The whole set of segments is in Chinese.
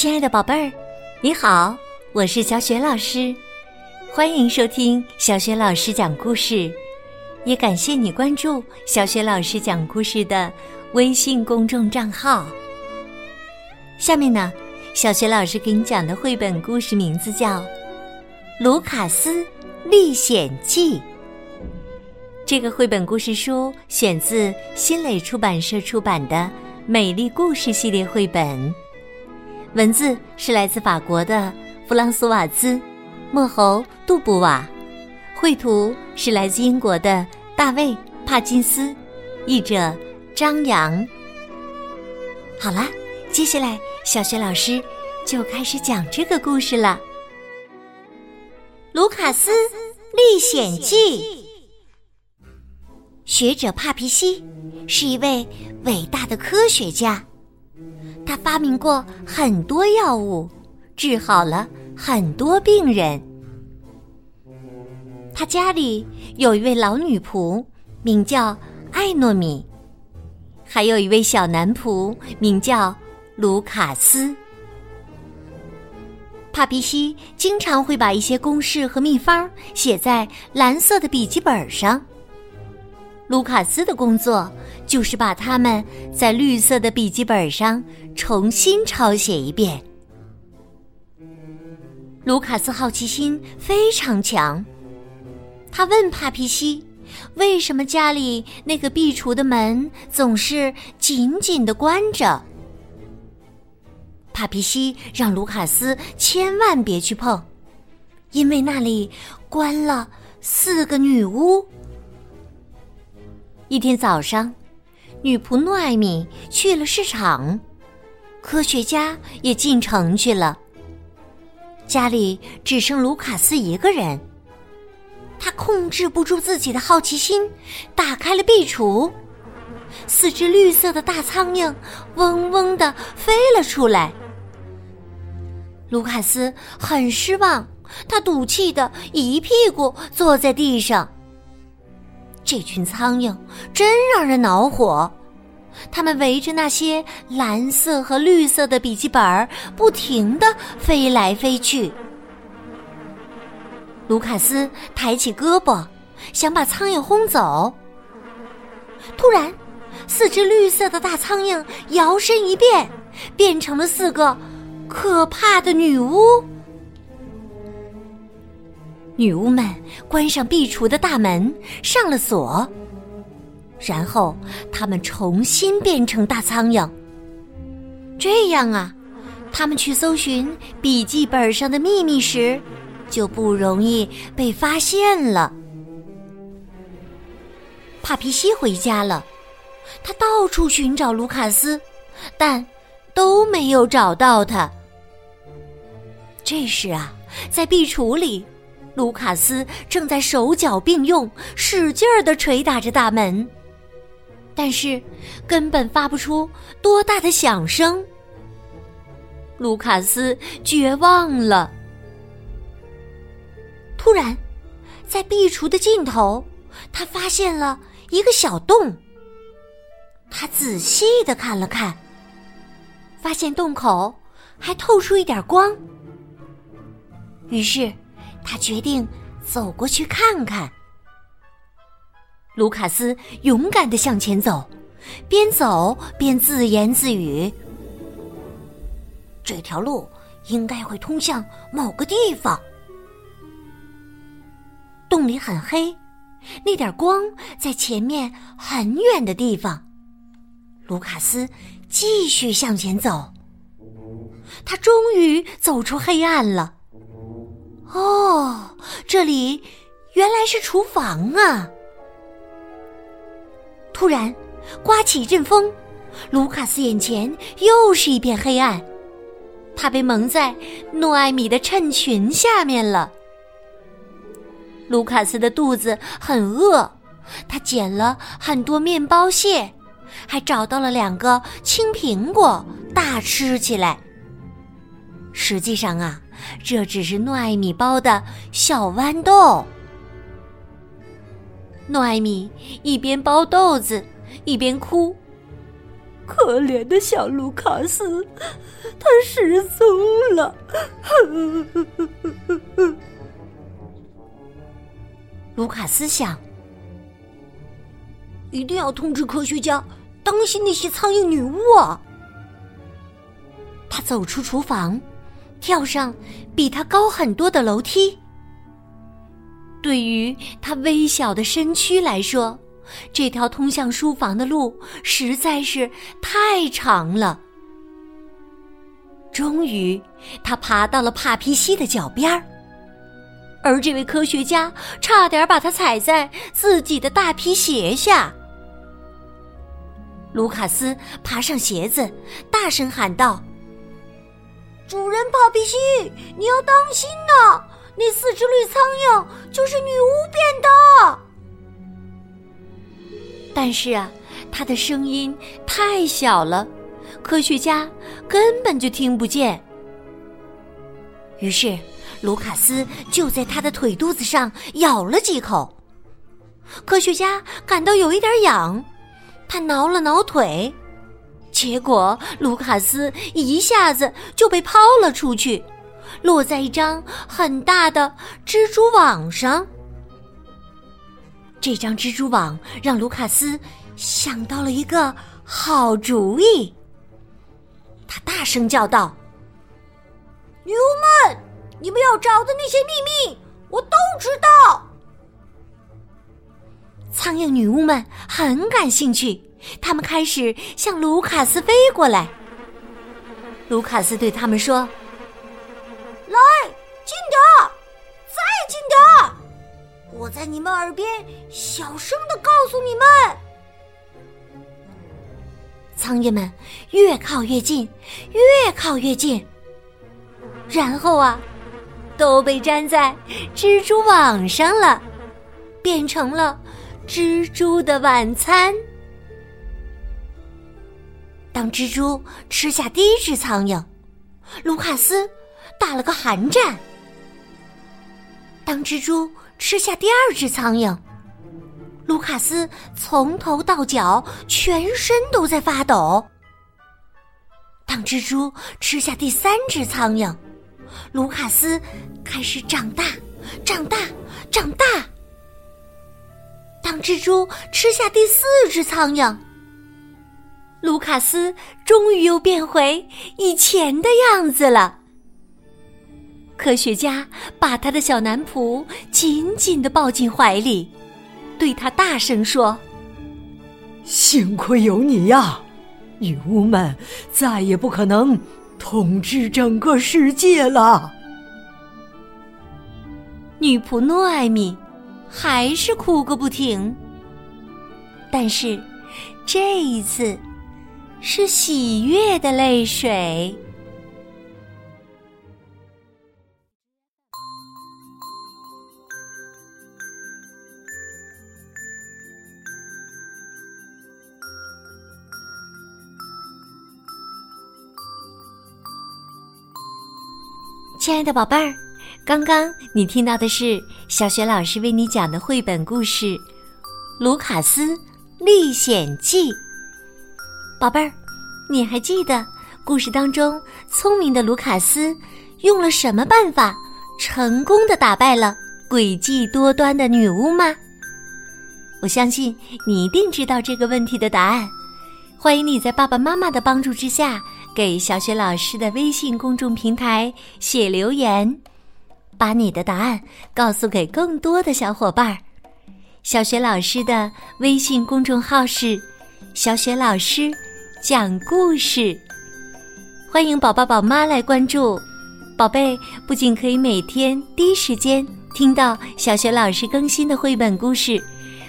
亲爱的宝贝儿，你好，我是小雪老师，欢迎收听小雪老师讲故事，也感谢你关注小雪老师讲故事的微信公众账号。下面呢，小雪老师给你讲的绘本故事名字叫《卢卡斯历险记》。这个绘本故事书选自新蕾出版社出版的《美丽故事》系列绘本。文字是来自法国的弗朗索瓦兹·莫侯杜布瓦，绘图是来自英国的大卫·帕金斯，译者张扬。好了，接下来小学老师就开始讲这个故事了，《卢卡斯历险记》。学者帕皮西是一位伟大的科学家。他发明过很多药物，治好了很多病人。他家里有一位老女仆，名叫艾诺米，还有一位小男仆，名叫卢卡斯。帕皮西经常会把一些公式和秘方写在蓝色的笔记本上。卢卡斯的工作就是把它们在绿色的笔记本上重新抄写一遍。卢卡斯好奇心非常强，他问帕皮西：“为什么家里那个壁橱的门总是紧紧的关着？”帕皮西让卢卡斯千万别去碰，因为那里关了四个女巫。一天早上，女仆诺艾米去了市场，科学家也进城去了。家里只剩卢卡斯一个人，他控制不住自己的好奇心，打开了壁橱，四只绿色的大苍蝇嗡嗡的飞了出来。卢卡斯很失望，他赌气的一屁股坐在地上。这群苍蝇真让人恼火，它们围着那些蓝色和绿色的笔记本不停的飞来飞去。卢卡斯抬起胳膊，想把苍蝇轰走。突然，四只绿色的大苍蝇摇身一变，变成了四个可怕的女巫。女巫们关上壁橱的大门，上了锁。然后，他们重新变成大苍蝇。这样啊，他们去搜寻笔记本上的秘密时，就不容易被发现了。帕皮西回家了，他到处寻找卢卡斯，但都没有找到他。这时啊，在壁橱里。卢卡斯正在手脚并用，使劲儿的捶打着大门，但是根本发不出多大的响声。卢卡斯绝望了。突然，在壁橱的尽头，他发现了一个小洞。他仔细的看了看，发现洞口还透出一点光。于是。他决定走过去看看。卢卡斯勇敢的向前走，边走边自言自语：“这条路应该会通向某个地方。”洞里很黑，那点光在前面很远的地方。卢卡斯继续向前走，他终于走出黑暗了。哦，这里原来是厨房啊！突然，刮起一阵风，卢卡斯眼前又是一片黑暗，他被蒙在诺艾米的衬裙下面了。卢卡斯的肚子很饿，他捡了很多面包屑，还找到了两个青苹果，大吃起来。实际上啊。这只是诺艾米包的小豌豆。诺艾米一边包豆子，一边哭。可怜的小卢卡斯，他失踪了。卢卡斯想，一定要通知科学家，当心那些苍蝇女巫啊！他走出厨房，跳上比他高很多的楼梯。对于他微小的身躯来说，这条通向书房的路实在是太长了。终于，他爬到了帕皮西的脚边儿，而这位科学家差点把他踩在自己的大皮鞋下。卢卡斯爬上鞋子，大声喊道：“主人帕皮西，你要当心呐！那四只绿苍蝇就是女巫变的。”但是啊，他的声音太小了，科学家根本就听不见。于是，卢卡斯就在他的腿肚子上咬了几口。科学家感到有一点痒，他挠了挠腿，结果卢卡斯一下子就被抛了出去，落在一张很大的蜘蛛网上。这张蜘蛛网让卢卡斯想到了一个好主意。他大声叫道：“女巫们，你们要找的那些秘密，我都知道。”苍蝇女巫们很感兴趣，他们开始向卢卡斯飞过来。卢卡斯对他们说：“来，近点再近点我在你们耳边小声的告诉你们，苍蝇们越靠越近，越靠越近，然后啊，都被粘在蜘蛛网上了，变成了蜘蛛的晚餐。当蜘蛛吃下第一只苍蝇，卢卡斯打了个寒战。当蜘蛛。吃下第二只苍蝇，卢卡斯从头到脚全身都在发抖。当蜘蛛吃下第三只苍蝇，卢卡斯开始长大，长大，长大。当蜘蛛吃下第四只苍蝇，卢卡斯终于又变回以前的样子了。科学家把他的小男仆紧紧的抱进怀里，对他大声说：“幸亏有你呀，女巫们再也不可能统治整个世界了。”女仆诺艾米还是哭个不停，但是这一次是喜悦的泪水。亲爱的宝贝儿，刚刚你听到的是小雪老师为你讲的绘本故事《卢卡斯历险记》。宝贝儿，你还记得故事当中聪明的卢卡斯用了什么办法，成功的打败了诡计多端的女巫吗？我相信你一定知道这个问题的答案。欢迎你在爸爸妈妈的帮助之下。给小雪老师的微信公众平台写留言，把你的答案告诉给更多的小伙伴儿。小雪老师的微信公众号是“小雪老师讲故事”，欢迎宝宝宝妈来关注。宝贝不仅可以每天第一时间听到小学老师更新的绘本故事，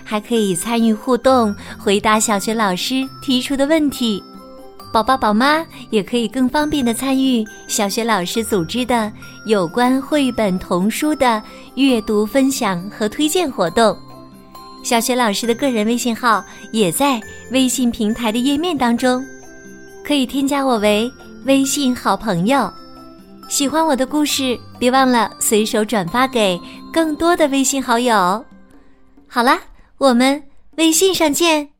还可以参与互动，回答小学老师提出的问题。宝宝、宝妈也可以更方便的参与小学老师组织的有关绘本童书的阅读分享和推荐活动。小学老师的个人微信号也在微信平台的页面当中，可以添加我为微信好朋友。喜欢我的故事，别忘了随手转发给更多的微信好友。好啦，我们微信上见。